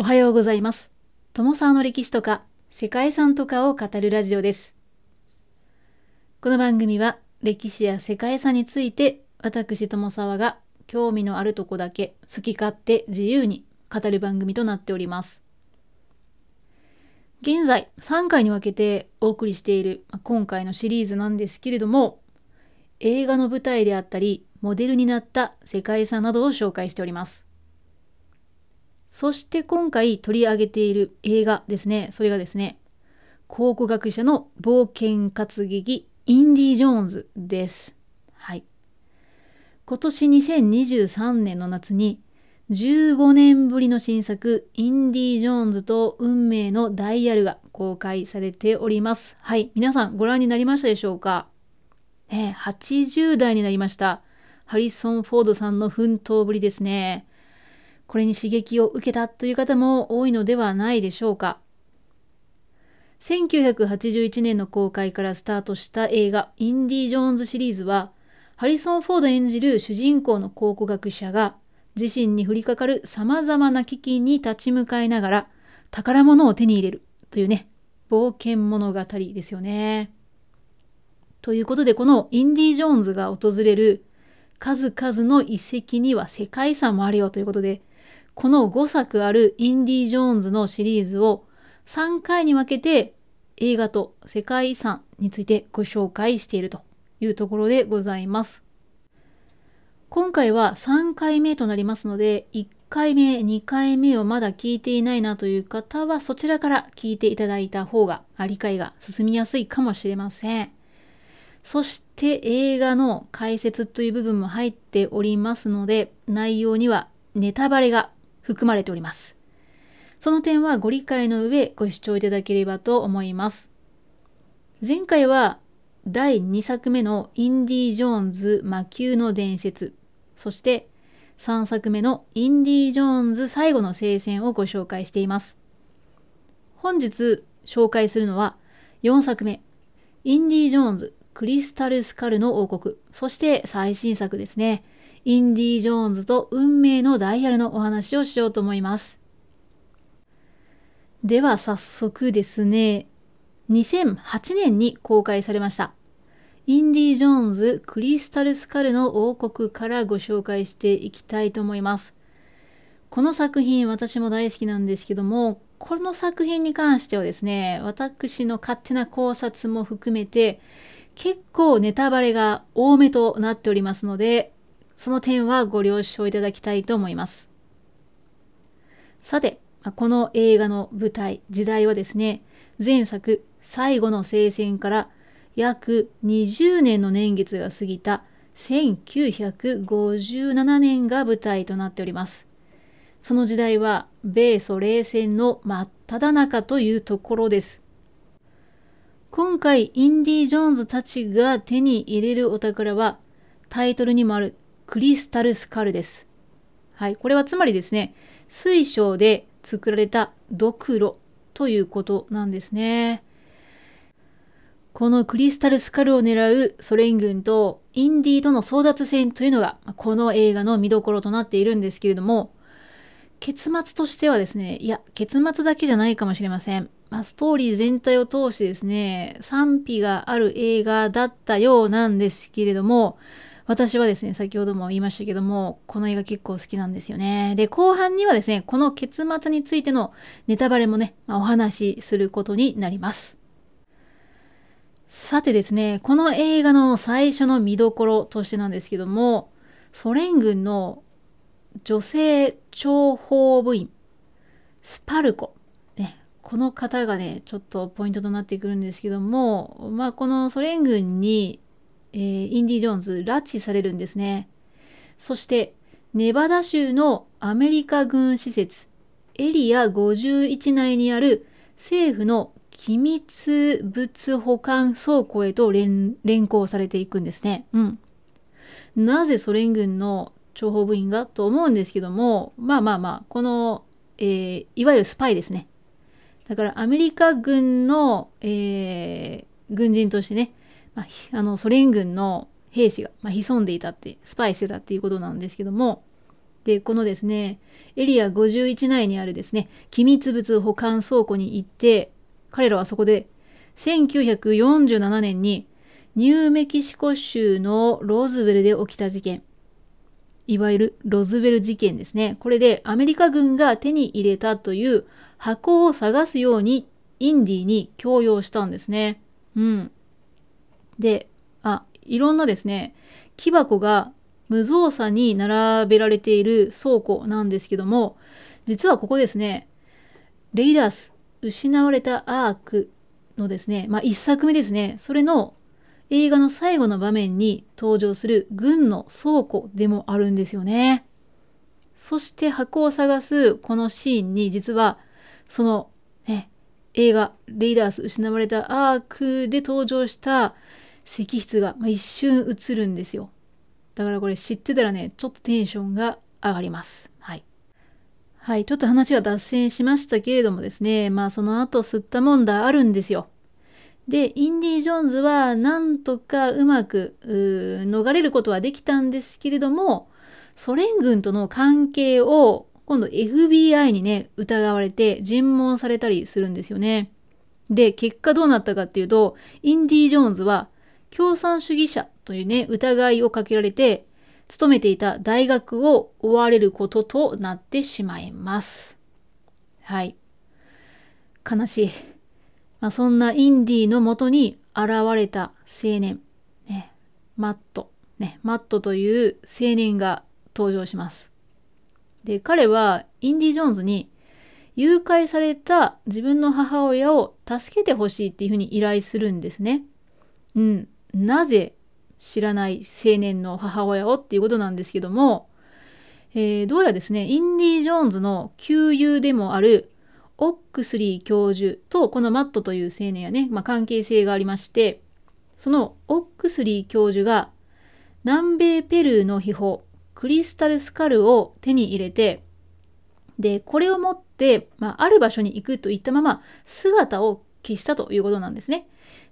おはようございます。友沢の歴史とか世界遺産とかを語るラジオです。この番組は歴史や世界遺産について私友沢が興味のあるとこだけ好き勝手自由に語る番組となっております。現在3回に分けてお送りしている今回のシリーズなんですけれども映画の舞台であったりモデルになった世界遺産などを紹介しております。そして今回取り上げている映画ですね。それがですね、考古学者の冒険活劇インディ・ジョーンズです。はい。今年2023年の夏に15年ぶりの新作インディ・ジョーンズと運命のダイヤルが公開されております。はい。皆さんご覧になりましたでしょうか？ね、80代になりました。ハリソン・フォードさんの奮闘ぶりですね。これに刺激を受けたという方も多いのではないでしょうか。1981年の公開からスタートした映画インディ・ジョーンズシリーズは、ハリソン・フォード演じる主人公の考古学者が自身に降りかかる様々な危機に立ち向かいながら宝物を手に入れるというね、冒険物語ですよね。ということで、このインディ・ジョーンズが訪れる数々の遺跡には世界遺産もあるよということで、この5作あるインディ・ジョーンズのシリーズを3回に分けて映画と世界遺産についてご紹介しているというところでございます。今回は3回目となりますので、1回目、2回目をまだ聞いていないなという方はそちらから聞いていただいた方が理解が進みやすいかもしれません。そして映画の解説という部分も入っておりますので、内容にはネタバレが含まれております。その点はご理解の上ご視聴いただければと思います。前回は第2作目のインディ・ジョーンズ魔球の伝説、そして3作目のインディ・ジョーンズ最後の聖戦をご紹介しています。本日紹介するのは4作目、インディ・ジョーンズクリスタル・スカルの王国、そして最新作ですね。インディ・ジョーンズと運命のダイヤルのお話をしようと思います。では早速ですね、2008年に公開されました。インディ・ジョーンズ・クリスタル・スカルの王国からご紹介していきたいと思います。この作品私も大好きなんですけども、この作品に関してはですね、私の勝手な考察も含めて、結構ネタバレが多めとなっておりますので、その点はご了承いただきたいと思います。さて、この映画の舞台、時代はですね、前作、最後の聖戦から約20年の年月が過ぎた1957年が舞台となっております。その時代は米ソ冷戦の真っ只中というところです。今回インディ・ジョーンズたちが手に入れるお宝はタイトルにもあるクリスタルスカルです。はい、これはつまりですね、水晶で作られたドクロということなんですね。このクリスタルスカルを狙うソ連軍とインディーとの争奪戦というのがこの映画の見どころとなっているんですけれども、結末としてはですね、いや、結末だけじゃないかもしれません。まあ、ストーリー全体を通してですね、賛否がある映画だったようなんですけれども、私はですね、先ほども言いましたけども、この映画結構好きなんですよね。で、後半にはですね、この結末についてのネタバレもね、まあ、お話しすることになります。さてですね、この映画の最初の見どころとしてなんですけども、ソ連軍の女性諜報部員、スパルコ。ね、この方がね、ちょっとポイントとなってくるんですけども、まあ、このソ連軍に、えー、インディ・ジョーンズ拉致されるんですね。そして、ネバダ州のアメリカ軍施設、エリア51内にある政府の機密物保管倉庫へと連連行されていくんですね。うん。なぜソ連軍の諜報部員がと思うんですけども、まあまあまあ、この、えー、いわゆるスパイですね。だからアメリカ軍の、えー、軍人としてね、まあ、あのソ連軍の兵士が、まあ、潜んでいたって、スパイしてたっていうことなんですけども、で、このですね、エリア51内にあるですね、機密物保管倉庫に行って、彼らはそこで1947年にニューメキシコ州のローズウェルで起きた事件、いわゆるロズウェル事件ですね。これでアメリカ軍が手に入れたという箱を探すようにインディに強要したんですね。うん。で、あ、いろんなですね、木箱が無造作に並べられている倉庫なんですけども、実はここですね、レイダース、失われたアークのですね、まあ一作目ですね、それの映画の最後の場面に登場する軍の倉庫でもあるんですよね。そして箱を探すこのシーンに実はそのね、映画レイダース失われたアークで登場した石室が、まあ、一瞬映るんですよ。だからこれ知ってたらね、ちょっとテンションが上がります。はい。はい、ちょっと話が脱線しましたけれどもですね、まあその後吸ったもんだあるんですよ。で、インディ・ジョーンズはなんとかうまく逃れることはできたんですけれども、ソ連軍との関係を今度 FBI にね、疑われて尋問されたりするんですよね。で、結果どうなったかっていうと、インディ・ジョーンズは共産主義者というね、疑いをかけられて、勤めていた大学を追われることとなってしまいます。はい。悲しい。まあ、そんなインディのもとに現れた青年、ね、マット、ね、マットという青年が登場します。で、彼はインディ・ジョーンズに誘拐された自分の母親を助けてほしいっていうふうに依頼するんですね。うん。なぜ知らない青年の母親をっていうことなんですけども、えー、どうやらですね、インディ・ジョーンズの旧友でもあるオックスリー教授とこのマットという青年はね、まあ、関係性がありまして、そのオックスリー教授が南米ペルーの秘宝、クリスタルスカルを手に入れて、で、これを持って、まあ、ある場所に行くといったまま姿を消したということなんですね。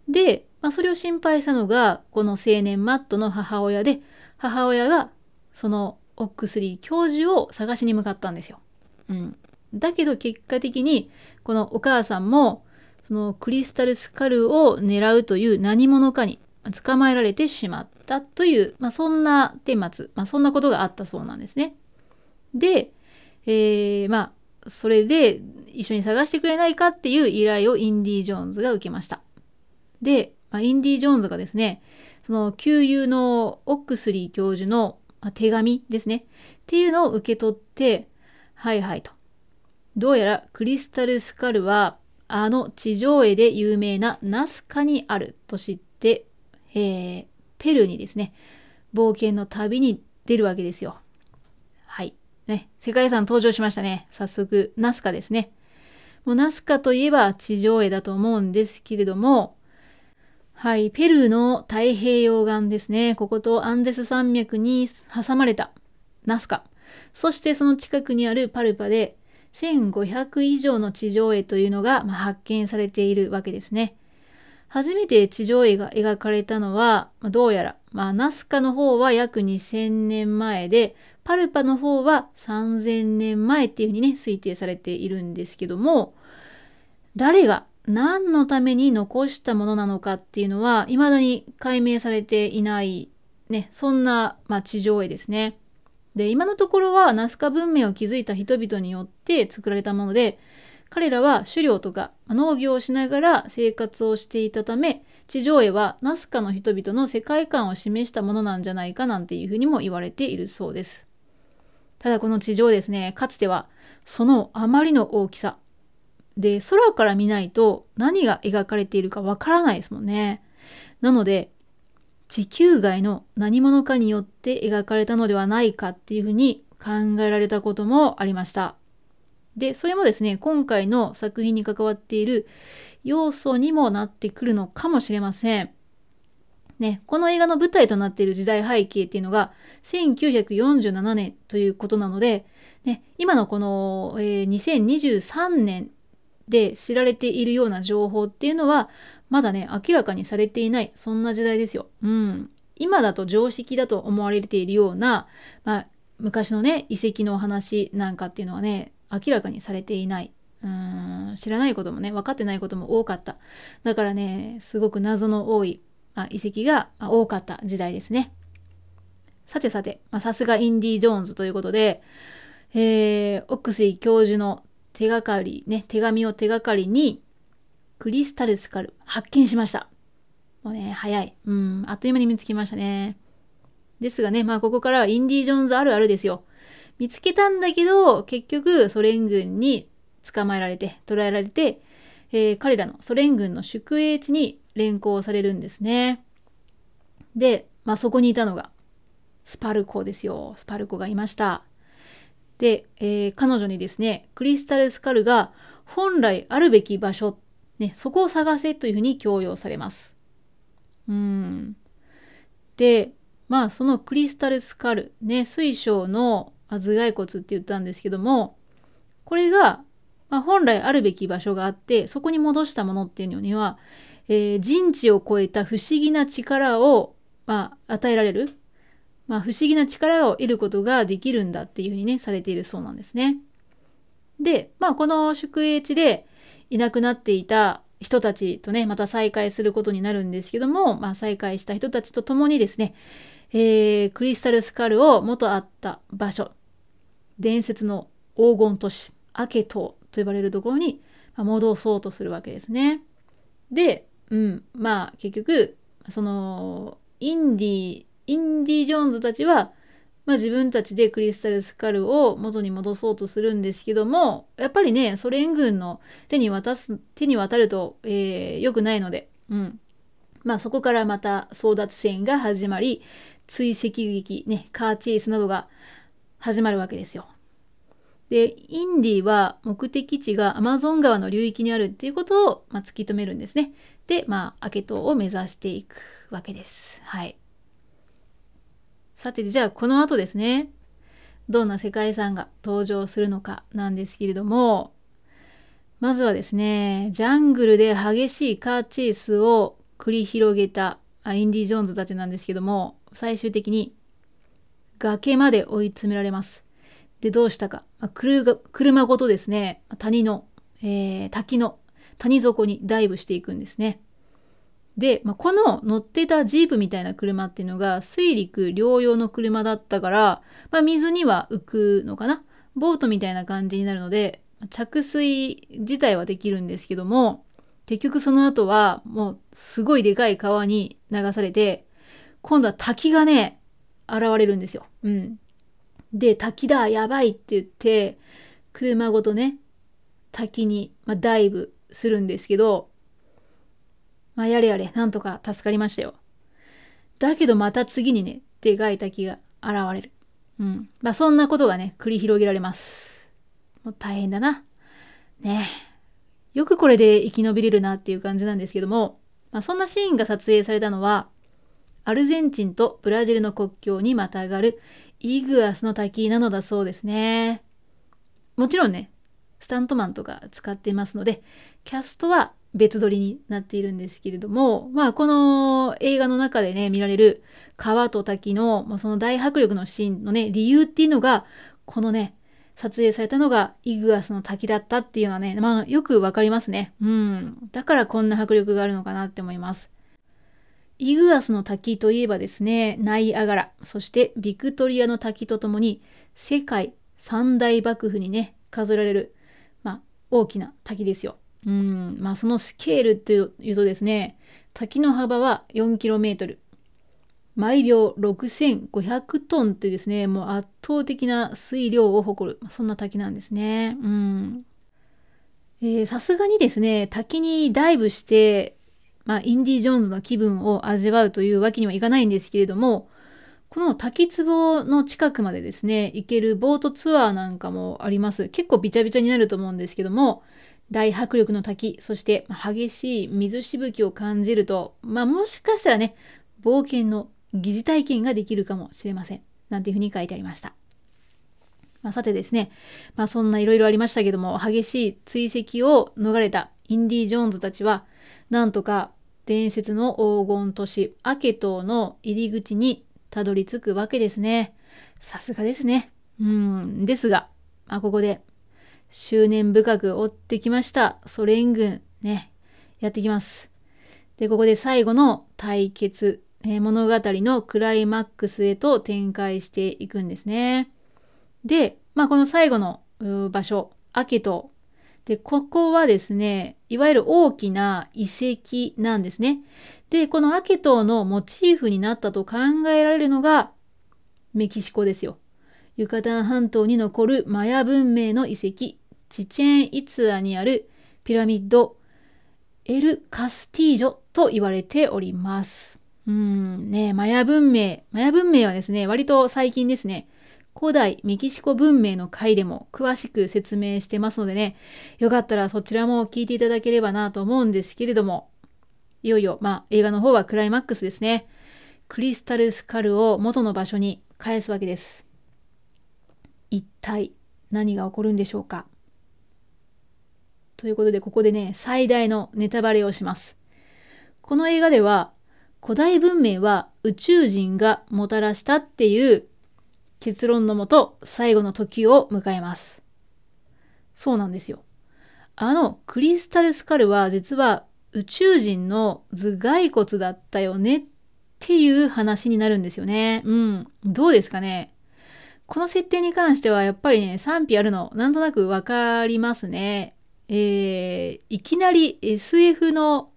で、まあ、それを心配したのが、この青年マットの母親で、母親がそのオックスリー教授を探しに向かったんですよ。うん。だけど結果的にこのお母さんもそのクリスタルスカルを狙うという何者かに捕まえられてしまったという、まあ、そんな顛末、まあ、そんなことがあったそうなんですね。で、えー、まあそれで一緒に探してくれないかっていう依頼をインディ・ジョーンズが受けました。で、まあ、インディ・ジョーンズがですねその旧友のオックスリー教授の手紙ですねっていうのを受け取ってはいはいとどうやらクリスタルスカルはあの地上絵で有名なナスカにあると知って、えー、ペルーにですね、冒険の旅に出るわけですよ。はい。ね、世界遺産登場しましたね。早速、ナスカですね。もうナスカといえば地上絵だと思うんですけれども、はい、ペルーの太平洋岸ですね。こことアンデス山脈に挟まれたナスカ。そしてその近くにあるパルパで1500以上の地上絵というのが、発見されているわけですね。初めて地上絵が描かれたのは、どうやら、まあ、ナスカの方は約2000年前で、パルパの方は3000年前っていうふうにね、推定されているんですけども、誰が何のために残したものなのかっていうのは、未だに解明されていない、ね、そんな、まあ、地上絵ですね。で、今のところはナスカ文明を築いた人々によって作られたもので、彼らは狩猟とか農業をしながら生活をしていたため、地上絵はナスカの人々の世界観を示したものなんじゃないかなんていうふうにも言われているそうです。ただこの地上ですね、かつてはそのあまりの大きさ。で、空から見ないと何が描かれているかわからないですもんね。なので、地球外の何者かによって描かれたのではないかっていうふうに考えられたこともありました。で、それもですね、今回の作品に関わっている要素にもなってくるのかもしれません。ね、この映画の舞台となっている時代背景っていうのが1947年ということなので、ね、今のこの、えー、2023年で知られているような情報っていうのはまだね、明らかにされていない、そんな時代ですよ。うん。今だと常識だと思われているような、まあ、昔のね遺跡のお話なんかっていうのはね明らかにされていないうーん知らないこともね分かってないことも多かっただからねすごく謎の多いあ遺跡が多かった時代ですねさてさてさすがインディ・ジョーンズということで、えー、オックス教授の手がかりね手紙を手がかりにクリスタルスカル発見しましたもうね早いうんあっという間に見つけましたねですがねまあここからはインディ・ジョーンズあるあるですよ見つけたんだけど結局ソ連軍に捕まえられて、捕らえられて、えー、彼らのソ連軍の宿営地に連行されるんですね。で、まあ、そこにいたのが、スパルコですよ。スパルコがいました。で、えー、彼女にですね、クリスタルスカルが本来あるべき場所、ね、そこを探せというふうに強要されます。うん。で、まあそのクリスタルスカル、ね、水晶の頭蓋骨って言ったんですけども、これがまあ、本来あるべき場所があってそこに戻したものっていうのには、えー、人知を超えた不思議な力を、まあ、与えられる、まあ、不思議な力を得ることができるんだっていうふうにねされているそうなんですね。で、まあ、この宿営地でいなくなっていた人たちとねまた再会することになるんですけども、まあ、再会した人たちと共にですね、えー、クリスタルスカルを元あった場所伝説の黄金都市アケ島と呼ばれるところに戻そうとするわけですね。で、うん、まあ結局そのインディインディ・ジョーンズたちは、まあ、自分たちでクリスタルスカルを元に戻そうとするんですけどもやっぱりねソ連軍の手に渡す手に渡ると、えー、良くないので、うん、まあそこからまた争奪戦が始まり追跡劇ねカーチェイスなどが始まるわけですよ。で、インディは目的地がアマゾン川の流域にあるっていうことを、まあ、突き止めるんですね。で、まあ、アケ島を目指していくわけです。はい。さて、じゃあこの後ですね、どんな世界遺産が登場するのかなんですけれども、まずはですね、ジャングルで激しいカーチェイスを繰り広げたインディ・ジョーンズたちなんですけども、最終的に崖まで追い詰められます。で、どうしたか。まあ、車ごとですね、谷の、えー、滝の谷底にダイブしていくんですね。で、まあ、この乗ってたジープみたいな車っていうのが水陸両用の車だったから、まあ、水には浮くのかな。ボートみたいな感じになるので、着水自体はできるんですけども、結局その後はもうすごいでかい川に流されて、今度は滝がね、現れるんですよ。うん。で、滝だ、やばいって言って、車ごとね、滝に、まあ、ダイブするんですけど、まあ、やれやれ、なんとか助かりましたよ。だけどまた次にね、でかい滝が現れる。うん。まあ、そんなことがね、繰り広げられます。もう大変だな。ねよくこれで生き延びれるなっていう感じなんですけども、まあ、そんなシーンが撮影されたのは、アルゼンチンとブラジルの国境にまたがるイグアスの滝なのだそうですね。もちろんね、スタントマンとか使ってますので、キャストは別撮りになっているんですけれども、まあこの映画の中でね、見られる川と滝の、まあ、その大迫力のシーンのね、理由っていうのが、このね、撮影されたのがイグアスの滝だったっていうのはね、まあよくわかりますね。うん。だからこんな迫力があるのかなって思います。イグアスの滝といえばですね、ナイアガラ、そしてビクトリアの滝とともに世界三大幕府にね、数えられる、まあ、大きな滝ですよ。うん、まあそのスケールというとですね、滝の幅は 4km、毎秒6500トンというですね、もう圧倒的な水量を誇る、そんな滝なんですね。さすがにですね、滝にダイブしてまあ、インディ・ジョーンズの気分を味わうというわけにはいかないんですけれども、この滝壺の近くまでですね、行けるボートツアーなんかもあります。結構ビチャビチャになると思うんですけども、大迫力の滝、そして激しい水しぶきを感じると、まあもしかしたらね、冒険の疑似体験ができるかもしれません。なんていうふうに書いてありました。まあ、さてですね、まあそんないろいろありましたけども、激しい追跡を逃れたインディ・ジョーンズたちは、なんとか伝説の黄金都市アケ島の入り口にたどり着くわけですね。さすがですね。うん、ですが、まあ、ここで、執念深く追ってきましたソ連軍、ね、やってきます。で、ここで最後の対決、えー、物語のクライマックスへと展開していくんですね。で、まあ、この最後の場所、アケト。で、ここはですね、いわゆる大きな遺跡なんですね。で、このアケトのモチーフになったと考えられるのがメキシコですよ。ユカタン半島に残るマヤ文明の遺跡、チチェン・イツアにあるピラミッド、エル・カスティージョと言われております。うんね、マヤ文明。マヤ文明はですね、割と最近ですね、古代メキシコ文明の回でも詳しく説明してますのでね、よかったらそちらも聞いていただければなと思うんですけれども、いよいよ、まあ映画の方はクライマックスですね。クリスタルスカルを元の場所に返すわけです。一体何が起こるんでしょうか？ということでここでね、最大のネタバレをします。この映画では古代文明は宇宙人がもたらしたっていう結論のもと最後の時を迎えます。そうなんですよ。あのクリスタルスカルは実は宇宙人の頭蓋骨だったよねっていう話になるんですよね。うん。どうですかね？この設定に関してはやっぱりね、賛否あるのなんとなくわかりますね。えー、いきなり SF の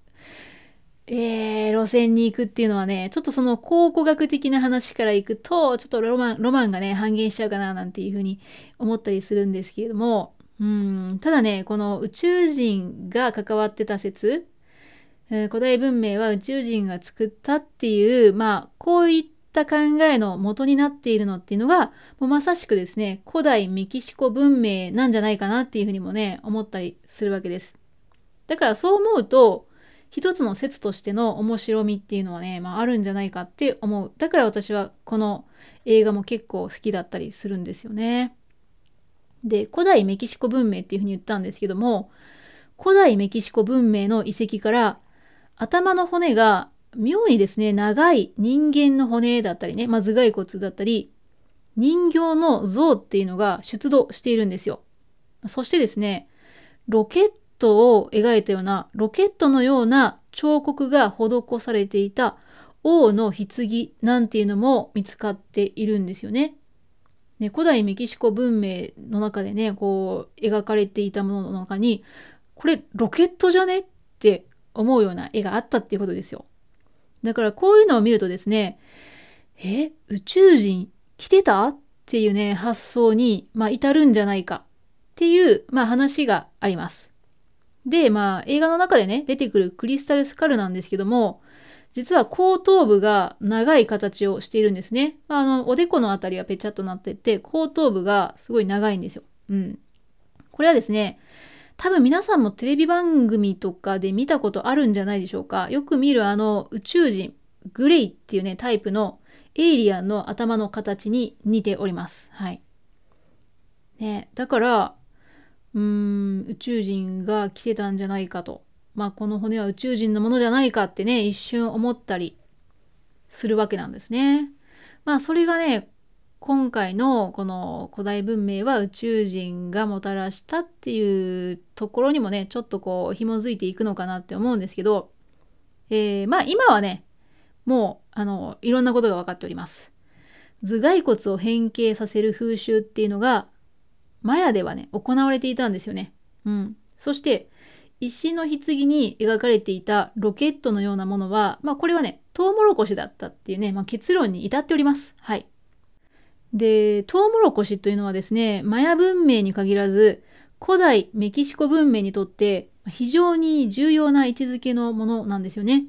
えー、路線に行くっていうのはね、ちょっとその考古学的な話から行くと、ちょっとロマン、ロマンがね、半減しちゃうかななんていうふうに思ったりするんですけれども、うん、ただね、この宇宙人が関わってた説、えー、古代文明は宇宙人が作ったっていう、まあ、こういったた考えの元になっているのっていうのが、もうまさしくですね、古代メキシコ文明なんじゃないかなっていうふうにもね、思ったりするわけです。だからそう思うと、一つの説としての面白みっていうのはね、まあ、あるんじゃないかって思う。だから私はこの映画も結構好きだったりするんですよね。で、古代メキシコ文明っていうふうに言ったんですけども、古代メキシコ文明の遺跡から頭の骨が妙にですね、長い人間の骨だったりね、まあ、頭蓋骨だったり、人形の像っていうのが出土しているんですよ。そしてですね、ロケットを描いたようなロケットのような彫刻が施されていた王の棺なんていうのも見つかっているんですよね。ね古代メキシコ文明の中でね、こう描かれていたものの中に、これロケットじゃねって思うような絵があったっていうことですよ。だからこういうのを見るとですね、え、宇宙人来てた？っていうね、発想に、まあ、至るんじゃないかっていう、まあ、話があります。で、まあ、映画の中でね、出てくるクリスタルスカルなんですけども、実は後頭部が長い形をしているんですね。あの、おでこのあたりはぺちゃっとなってて、後頭部がすごい長いんですよ。うん。これはですね、多分皆さんもテレビ番組とかで見たことあるんじゃないでしょうか。よく見るあの宇宙人、グレイっていうね、タイプのエイリアンの頭の形に似ております。はい。ね、だから、うーん、宇宙人が来てたんじゃないかと。まあ、この骨は宇宙人のものじゃないかってね、一瞬思ったりするわけなんですね。まあ、それがね、今回のこの古代文明は宇宙人がもたらしたっていうところにもね、ちょっとこう紐づいていくのかなって思うんですけど、えー、まあ今はね、もうあの、いろんなことが分かっております。頭蓋骨を変形させる風習っていうのが、マヤではね、行われていたんですよね。うん。そして、石の棺に描かれていたロケットのようなものは、まあこれはね、トウモロコシだったっていうね、まあ、結論に至っております。はい。で、トウモロコシというのはですね、マヤ文明に限らず、古代メキシコ文明にとって非常に重要な位置づけのものなんですよね。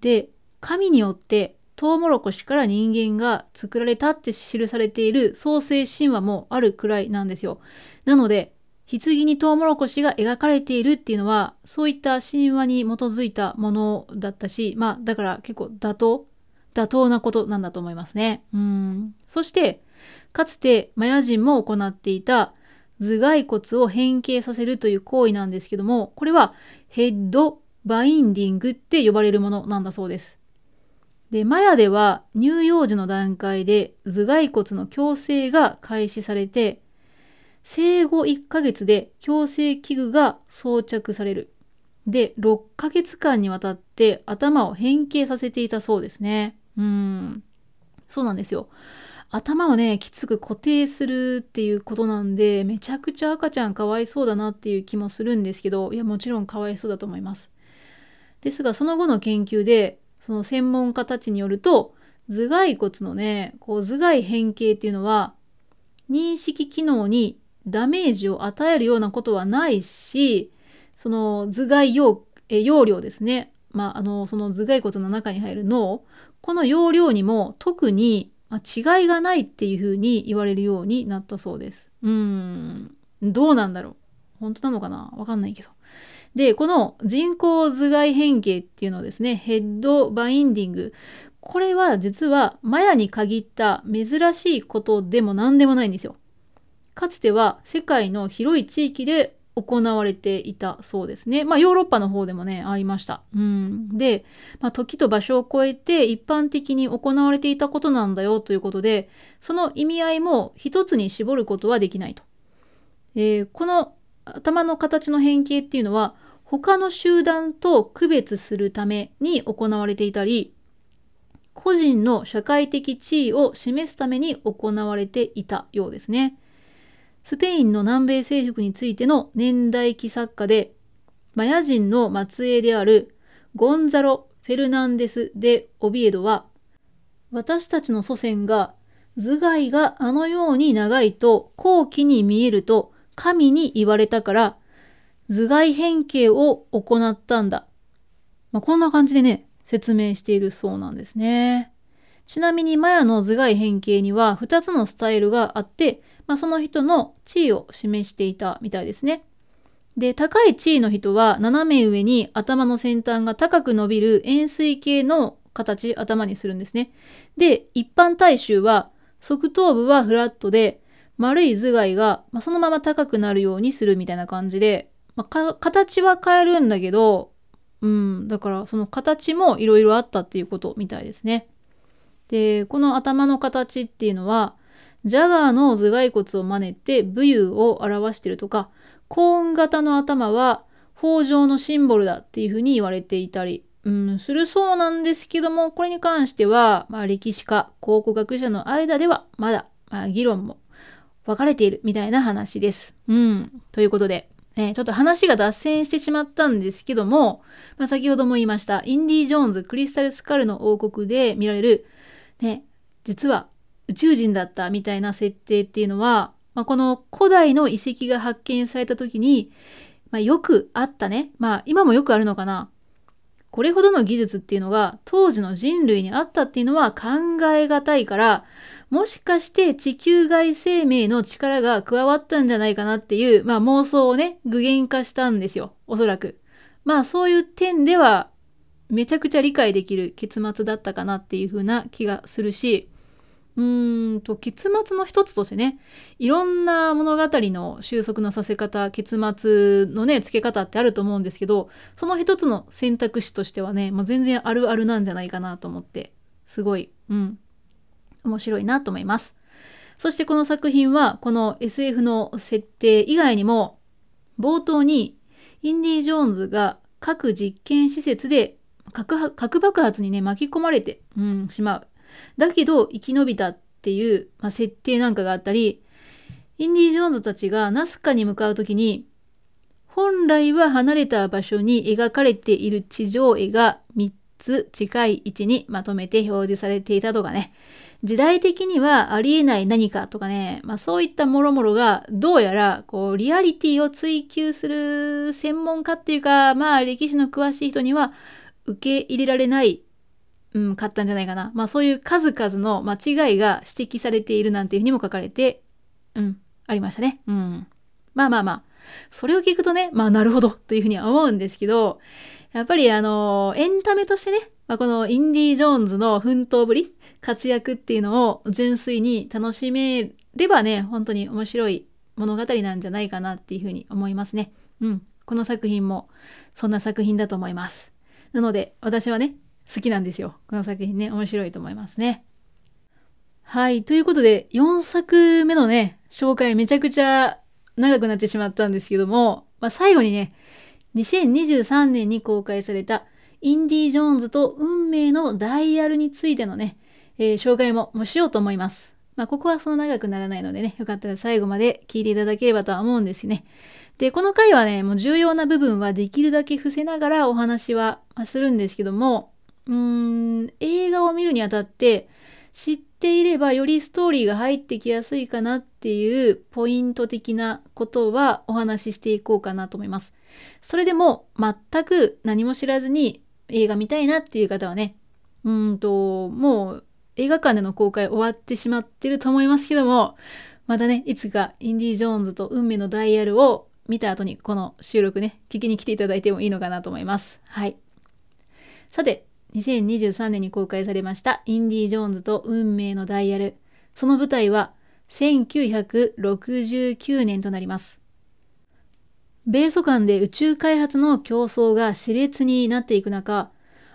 で、神によってトウモロコシから人間が作られたって記されている創世神話もあるくらいなんですよ。なので、棺にトウモロコシが描かれているっていうのは、そういった神話に基づいたものだったし、まあ、だから結構妥当妥当なことなんだと思いますね。うん。そして、かつてマヤ人も行っていた頭蓋骨を変形させるという行為なんですけども、これはヘッドバインディングって呼ばれるものなんだそうです。で、マヤでは乳幼児の段階で頭蓋骨の矯正が開始されて、生後1ヶ月で矯正器具が装着される。で、6ヶ月間にわたって頭を変形させていたそうですね。うん。そうなんですよ。頭をね、きつく固定するっていうことなんで、めちゃくちゃ赤ちゃんかわいそうだなっていう気もするんですけど、いや、もちろんかわいそうだと思います。ですが、その後の研究で、その専門家たちによると、頭蓋骨のね、こう頭蓋変形っていうのは、認識機能にダメージを与えるようなことはないし、その頭蓋容容量ですね。まあ、あの、その頭蓋骨の中に入る脳、この容量にも特にま違いがないっていうふうに言われるようになったそうです。うーん。どうなんだろう。本当なのかなわかんないけど。で、この人工頭蓋変形っていうのはですね、ヘッドバインディング。これは実はマヤに限った珍しいことでも何でもないんですよ。かつては世界の広い地域で行われていたそうですね。まあヨーロッパの方でもね、ありました。うん。で、まあ、時と場所を超えて一般的に行われていたことなんだよということで、その意味合いも一つに絞ることはできないと。えー、この頭の形の変形っていうのは、他の集団と区別するために行われていたり、個人の社会的地位を示すために行われていたようですね。スペインの南米征服についての年代記作家で、マヤ人の末裔であるゴンザロ・フェルナンデス・デ・オビエドは、私たちの祖先が頭蓋があのように長いと後期に見えると神に言われたから頭蓋変形を行ったんだ。まあ、こんな感じでね、説明しているそうなんですね。ちなみにマヤの頭蓋変形には2つのスタイルがあって、まあ、その人の地位を示していたみたいですね。で、高い地位の人は斜め上に頭の先端が高く伸びる円錐形の形、頭にするんですね。で、一般大衆は側頭部はフラットで丸い頭蓋が、そのまま高くなるようにするみたいな感じで、まあ、形は変えるんだけど、うん、だからその形もいろいろあったっていうことみたいですね。で、この頭の形っていうのは、ジャガーの頭蓋骨を真似て武勇を表しているとか、コーン型の頭は北条のシンボルだっていうふうに言われていたり、うん、するそうなんですけども、これに関しては、まあ、歴史家、考古学者の間ではまだ、まあ、議論も分かれているみたいな話です。うん。ということで、ね、ちょっと話が脱線してしまったんですけども、まあ、先ほども言いました、インディ・ジョーンズ・クリスタル・スカルの王国で見られる、ね、実は宇宙人だったみたいな設定っていうのは、まあ、この古代の遺跡が発見された時に、まあ、よくあったね。まあ今もよくあるのかな。これほどの技術っていうのが当時の人類にあったっていうのは考えがたいから、もしかして地球外生命の力が加わったんじゃないかなっていう、まあ妄想をね、具現化したんですよ。おそらく。まあそういう点では、めちゃくちゃ理解できる結末だったかなっていう風な気がするし、うーんと、結末の一つとしてね、いろんな物語の収束のさせ方、結末のね、付け方ってあると思うんですけど、その一つの選択肢としてはね、まあ、全然あるあるなんじゃないかなと思って、すごい、うん、面白いなと思います。そしてこの作品は、この SF の設定以外にも、冒頭に、インディ・ジョーンズが各実験施設で核爆発にね、巻き込まれて、うん、しまう。だけど生き延びたっていう、まあ、設定なんかがあったり、インディ・ジョーンズたちがナスカに向かう時に、本来は離れた場所に描かれている地上絵が3つ近い位置にまとめて表示されていたとかね、時代的にはありえない何かとかね、まあそういったもろもろがどうやらこうリアリティを追求する専門家っていうか、まあ歴史の詳しい人には受け入れられないうん、買ったんじゃないかな。まあそういう数々の間違いが指摘されているなんていうふうにも書かれて、うん、ありましたね。うん。まあまあまあ。それを聞くとね、まあなるほどというふうには思うんですけど、やっぱりあの、エンタメとしてね、まあ、このインディ・ジョーンズの奮闘ぶり、活躍っていうのを純粋に楽しめればね、本当に面白い物語なんじゃないかなっていうふうに思いますね。うん。この作品もそんな作品だと思います。なので、私はね、好きなんですよ。この作品ね、面白いと思いますね。はい。ということで、4作目のね、紹介めちゃくちゃ長くなってしまったんですけども、まあ、最後にね、2023年に公開されたインディ・ジョーンズと運命のダイヤルについてのね、えー、紹介ももしようと思います。まあ、ここはその長くならないのでね、よかったら最後まで聞いていただければとは思うんですよね。で、この回はね、もう重要な部分はできるだけ伏せながらお話はするんですけども、うん、映画を見るにあたって、知っていればよりストーリーが入ってきやすいかなっていうポイント的なことはお話ししていこうかなと思います。それでも全く何も知らずに映画見たいなっていう方はね、うんと、もう映画館での公開終わってしまってると思いますけども、またね、いつかインディ・ジョーンズと運命のダイヤルを見た後にこの収録ね、聞きに来ていただいてもいいのかなと思います。はい。さて、2023年に公開されましたインディ・ジョーンズと運命のダイヤル。その舞台は1969年となります。米ソ間で宇宙開発の競争が熾烈になっていく中、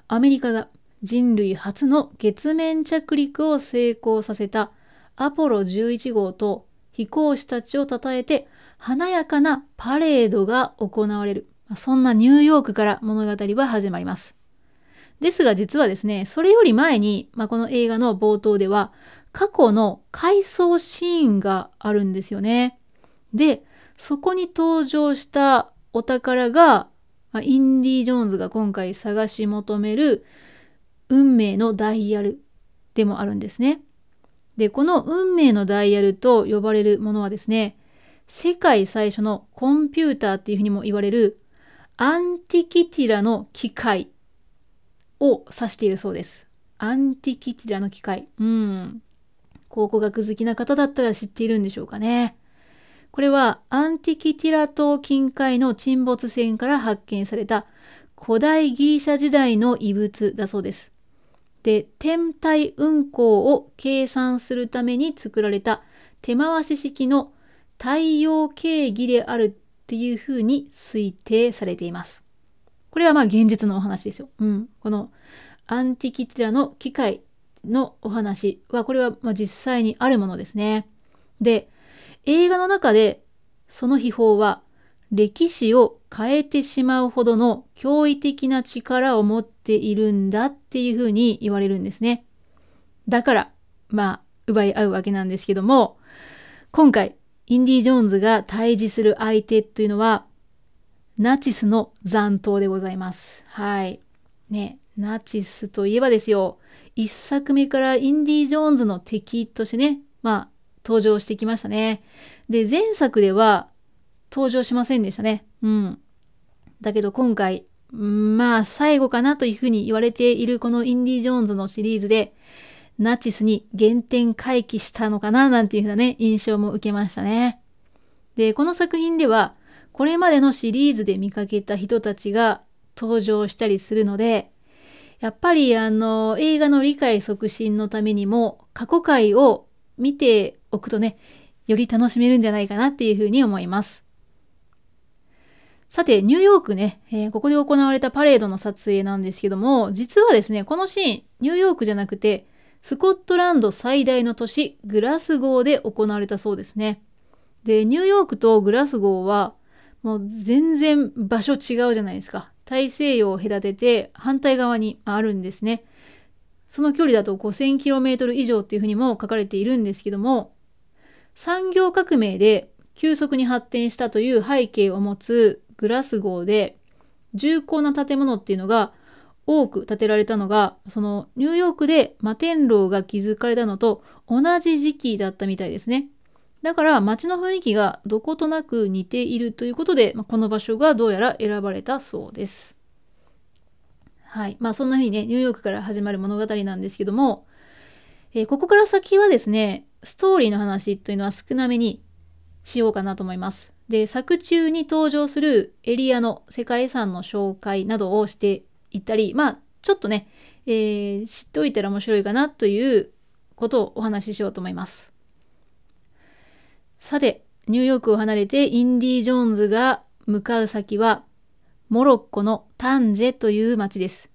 アメリカが人類初の月面着陸を成功させたアポロ11号と飛行士たちを称えて華やかなパレードが行われる。そんなニューヨークから物語は始まります。ですが実はですね、それより前に、まあ、この映画の冒頭では過去の回想シーンがあるんですよね。で、そこに登場したお宝が、まあ、インディ・ジョーンズが今回探し求める運命のダイヤルでもあるんですね。で、この運命のダイヤルと呼ばれるものはですね、世界最初のコンピューターっていうふうにも言われるアンティキティラの機械を指しているそうです。アンティキティラの機械。うん。考古学好きな方だったら知っているんでしょうかね。これはアンティキティラ島近海の沈没船から発見された古代ギリシャ時代の遺物だそうです。で、天体運行を計算するために作られた手回し式の太陽計儀であるっていうふうに推定されています。これはまあ現実のお話ですよ。うん。このアンティキティラの機械のお話は、これはま実際にあるものですね。で、映画の中でその秘宝は歴史を変えてしまうほどの驚異的な力を持っているんだっていうふうに言われるんですね。だから、まあ、奪い合うわけなんですけども、今回、インディ・ジョーンズが対峙する相手というのは、ナチスの残党でございます。はい。ね、ナチスといえばですよ、一作目からインディ・ジョーンズの敵としてね、まあ、登場してきましたね。で、前作では登場しませんでしたね。うん。だけど今回、まあ最後かなというふうに言われているこのインディ・ジョーンズのシリーズで、ナチスに原点回帰したのかななんていうふうなね、印象も受けましたね。で、この作品では、これまでのシリーズで見かけた人たちが登場したりするので、やっぱりあの、映画の理解促進のためにも、過去回を見ておくとね、より楽しめるんじゃないかなっていうふうに思います。さて、ニューヨークね、えー、ここで行われたパレードの撮影なんですけども、実はですね、このシーン、ニューヨークじゃなくて、スコットランド最大の都市、グラスゴーで行われたそうですね。で、ニューヨークとグラスゴーは、もう全然場所違うじゃないですか。大西洋を隔てて反対側にあるんですね。その距離だと 5000km 以上っていうふうにも書かれているんですけども、産業革命で急速に発展したという背景を持つグラスゴーで、重厚な建物っていうのが多く建てられたのが、そのニューヨークで摩天楼が築かれたのと同じ時期だったみたいですね。だから街の雰囲気がどことなく似ているということで、この場所がどうやら選ばれたそうです。はい。まあそんな風にね、ニューヨークから始まる物語なんですけども、えー、ここから先はですね、ストーリーの話というのは少なめにしようかなと思います。で、作中に登場するエリアの世界遺産の紹介などをしていったり、まあちょっとね、えー、知っておいたら面白いかなということをお話ししようと思います。さて、ニューヨークを離れてインディ・ジョーンズが向かう先はモロッコのタンジェという町です。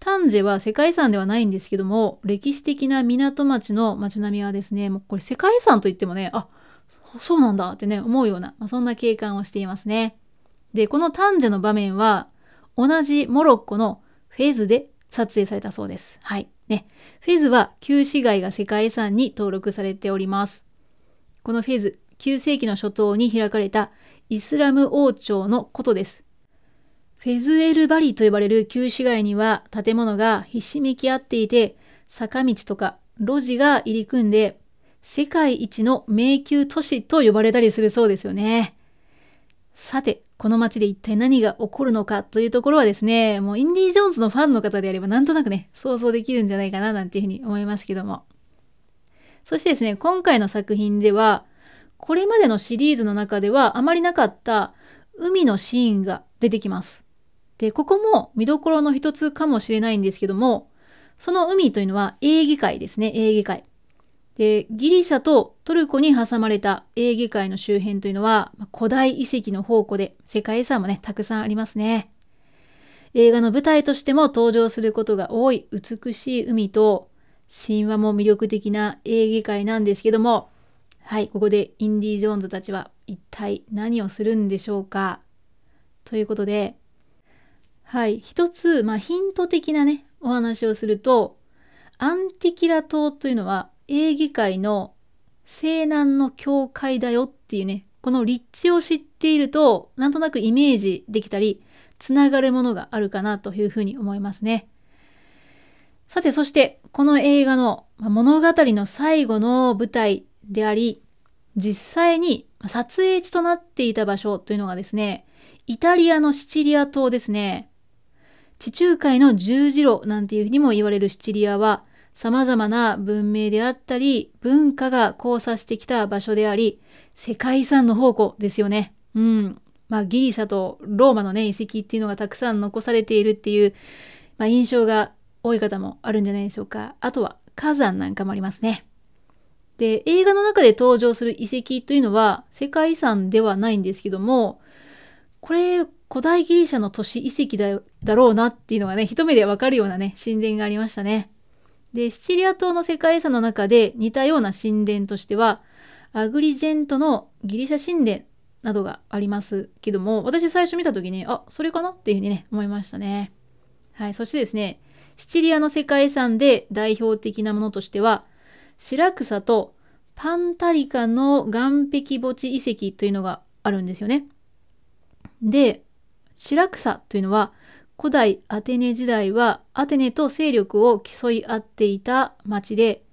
タンジェは世界遺産ではないんですけども、歴史的な港町の街並みはですね、もうこれ世界遺産といってもね、あ、そうなんだってね、思うような、まあ、そんな景観をしていますね。で、このタンジェの場面は、同じモロッコのフェズで撮影されたそうです。はい。ね。フェズは旧市街が世界遺産に登録されております。このフェズ、9世紀の初頭に開かれたイスラム王朝のことです。フェズエルバリと呼ばれる旧市街には建物がひしめき合っていて、坂道とか路地が入り組んで、世界一の迷宮都市と呼ばれたりするそうですよね。さて、この街で一体何が起こるのかというところはですね、もうインディ・ジョーンズのファンの方であればなんとなくね、想像できるんじゃないかななんていうふうに思いますけども。そしてですね、今回の作品では、これまでのシリーズの中ではあまりなかった海のシーンが出てきます。で、ここも見どころの一つかもしれないんですけども、その海というのはエーゲ海ですね、エーゲ海。で、ギリシャとトルコに挟まれたエーゲ海の周辺というのは、古代遺跡の宝庫で、世界遺産もね、たくさんありますね。映画の舞台としても登場することが多い美しい海と、神話も魅力的なエーゲ海なんですけども、はい、ここでインディ・ジョーンズたちは一体何をするんでしょうか？ということで、はい、一つ、まあ、ヒント的なね、お話をすると、アンティキラ島というのはエーゲ海の西南の境界だよっていうね、この立地を知っていると、なんとなくイメージできたり、つながるものがあるかなというふうに思いますね。さて、そして、この映画の物語の最後の舞台であり、実際に撮影地となっていた場所というのがですね、イタリアのシチリア島ですね。地中海の十字路なんていうふうにも言われるシチリアは、様々な文明であったり、文化が交差してきた場所であり、世界遺産の宝庫ですよね。うん。まあ、ギリシャとローマのね、遺跡っていうのがたくさん残されているっていう、まあ、印象が多い方もあるんじゃないでしょうか。あとは火山なんかもありますね。で、映画の中で登場する遺跡というのは世界遺産ではないんですけども、これ古代ギリシャの都市遺跡だだろうなっていうのがね、一目でわかるようなね、神殿がありましたね。で、シチリア島の世界遺産の中で似たような神殿としては、アグリジェントのギリシャ神殿などがありますけども、私最初見た時に、あ、それかなっていうふうにね、思いましたね。はい。そしてですね、シチリアの世界遺産で代表的なものとしては、白草とパンタリカの岩壁墓地遺跡というのがあるんですよね。で、白草というのは、古代アテネ時代はアテネと勢力を競い合っていた町で、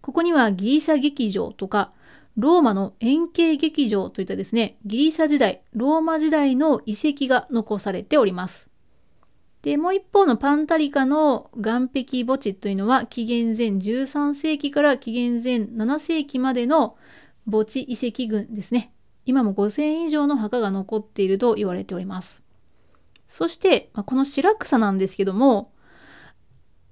ここにはギリシャ劇場とか、ローマの円形劇場といったですね、ギリシャ時代、ローマ時代の遺跡が残されております。で、もう一方のパンタリカの岩壁墓地というのは紀元前13世紀から紀元前7世紀までの墓地遺跡群ですね。今も5000以上の墓が残っていると言われております。そして、まあ、この白草なんですけども、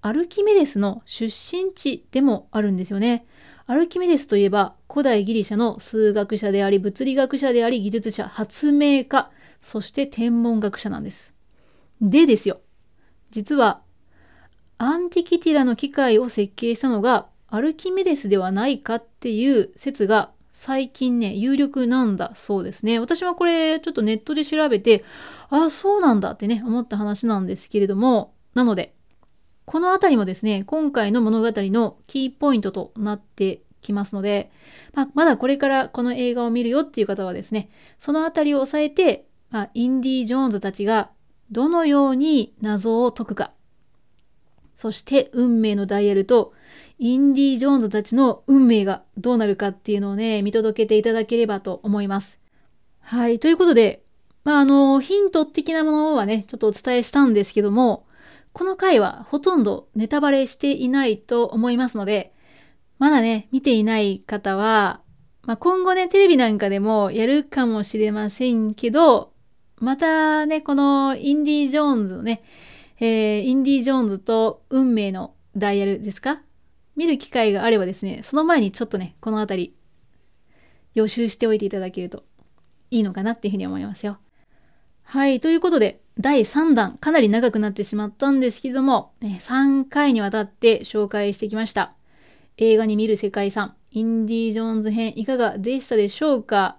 アルキメデスの出身地でもあるんですよね。アルキメデスといえば古代ギリシャの数学者であり物理学者であり技術者、発明家、そして天文学者なんです。でですよ。実はアンティキティラの機械を設計したのがアルキメデスではないかっていう説が最近ね、有力なんだそうですね。私はこれちょっとネットで調べて、ああ、そうなんだってね、思った話なんですけれども、なので、このあたりもですね、今回の物語のキーポイントとなってきますので、まあ、まだこれからこの映画を見るよっていう方はですね、そのあたりを押さえて、まあ、インディ・ジョーンズたちがどのように謎を解くか、そして運命のダイヤルとインディ・ジョーンズたちの運命がどうなるかっていうのをね、見届けていただければと思います。はい。ということで、まあ、あの、ヒント的なものはね、ちょっとお伝えしたんですけども、この回はほとんどネタバレしていないと思いますので、まだね、見ていない方は、まあ、今後ね、テレビなんかでもやるかもしれませんけど、またね、このインディ・ジョーンズのね、えー、インディ・ジョーンズと運命のダイヤルですか？見る機会があればですね、その前にちょっとね、この辺り予習しておいていただけるといいのかなっていうふうに思いますよ。はい、ということで、第3弾、かなり長くなってしまったんですけども、3回にわたって紹介してきました。映画に見る世界遺産、インディ・ジョーンズ編いかがでしたでしょうか？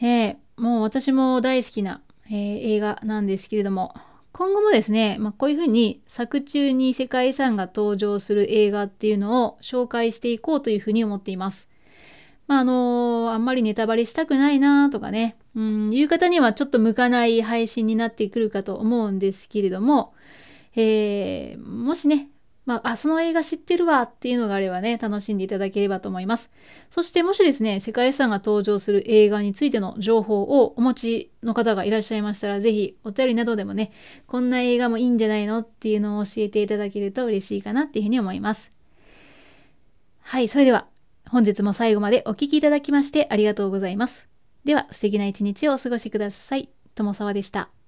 えもう私も大好きな、えー、映画なんですけれども、今後もですね、まあ、こういうふうに作中に世界遺産が登場する映画っていうのを紹介していこうというふうに思っています。まあ、あのー、あんまりネタバレしたくないなとかね、うん、いう方にはちょっと向かない配信になってくるかと思うんですけれども、えー、もしね、まあ、あ、その映画知ってるわっていうのがあればね、楽しんでいただければと思います。そしてもしですね、世界遺産が登場する映画についての情報をお持ちの方がいらっしゃいましたら、ぜひお便りなどでもね、こんな映画もいいんじゃないのっていうのを教えていただけると嬉しいかなっていうふうに思います。はい、それでは本日も最後までお聴きいただきましてありがとうございます。では素敵な一日をお過ごしください。友沢でした。